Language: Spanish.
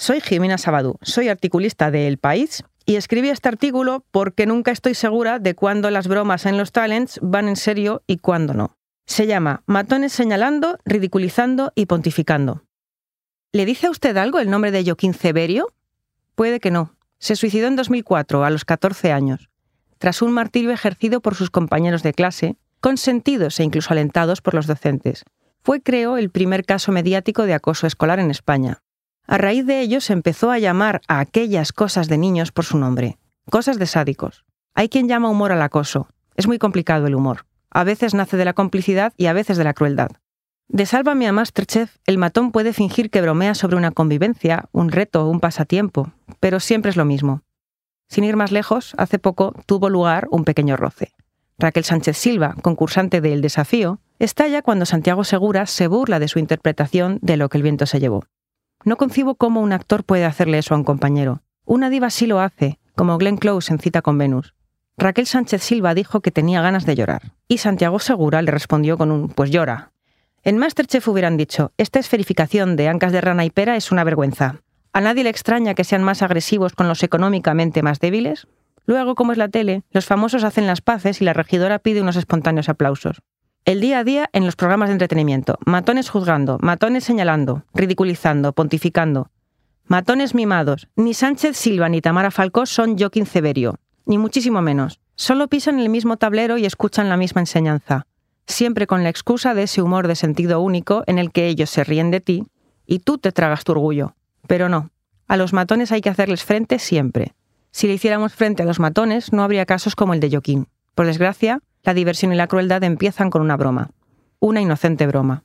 Soy Jimena Sabadú, soy articulista de El País y escribí este artículo porque nunca estoy segura de cuándo las bromas en los talents van en serio y cuándo no. Se llama Matones señalando, ridiculizando y pontificando. ¿Le dice a usted algo el nombre de Joaquín Severio? Puede que no. Se suicidó en 2004, a los 14 años, tras un martirio ejercido por sus compañeros de clase, consentidos e incluso alentados por los docentes. Fue, creo, el primer caso mediático de acoso escolar en España. A raíz de ello se empezó a llamar a aquellas cosas de niños por su nombre, cosas de sádicos. Hay quien llama humor al acoso. Es muy complicado el humor. A veces nace de la complicidad y a veces de la crueldad. De Sálvame a Masterchef, el matón puede fingir que bromea sobre una convivencia, un reto, un pasatiempo, pero siempre es lo mismo. Sin ir más lejos, hace poco tuvo lugar un pequeño roce. Raquel Sánchez Silva, concursante de El Desafío, estalla cuando Santiago Segura se burla de su interpretación de lo que el viento se llevó. No concibo cómo un actor puede hacerle eso a un compañero. Una diva sí lo hace, como Glenn Close en Cita con Venus. Raquel Sánchez Silva dijo que tenía ganas de llorar, y Santiago Segura le respondió con un pues llora. En Masterchef hubieran dicho, esta esferificación de ancas de rana y pera es una vergüenza. ¿A nadie le extraña que sean más agresivos con los económicamente más débiles? Luego, como es la tele, los famosos hacen las paces y la regidora pide unos espontáneos aplausos. El día a día en los programas de entretenimiento. Matones juzgando, matones señalando, ridiculizando, pontificando. Matones mimados. Ni Sánchez Silva ni Tamara Falcó son Joaquín Severio, ni muchísimo menos. Solo pisan el mismo tablero y escuchan la misma enseñanza, siempre con la excusa de ese humor de sentido único en el que ellos se ríen de ti y tú te tragas tu orgullo. Pero no, a los matones hay que hacerles frente siempre. Si le hiciéramos frente a los matones, no habría casos como el de Joaquín. Por desgracia, la diversión y la crueldad empiezan con una broma, una inocente broma.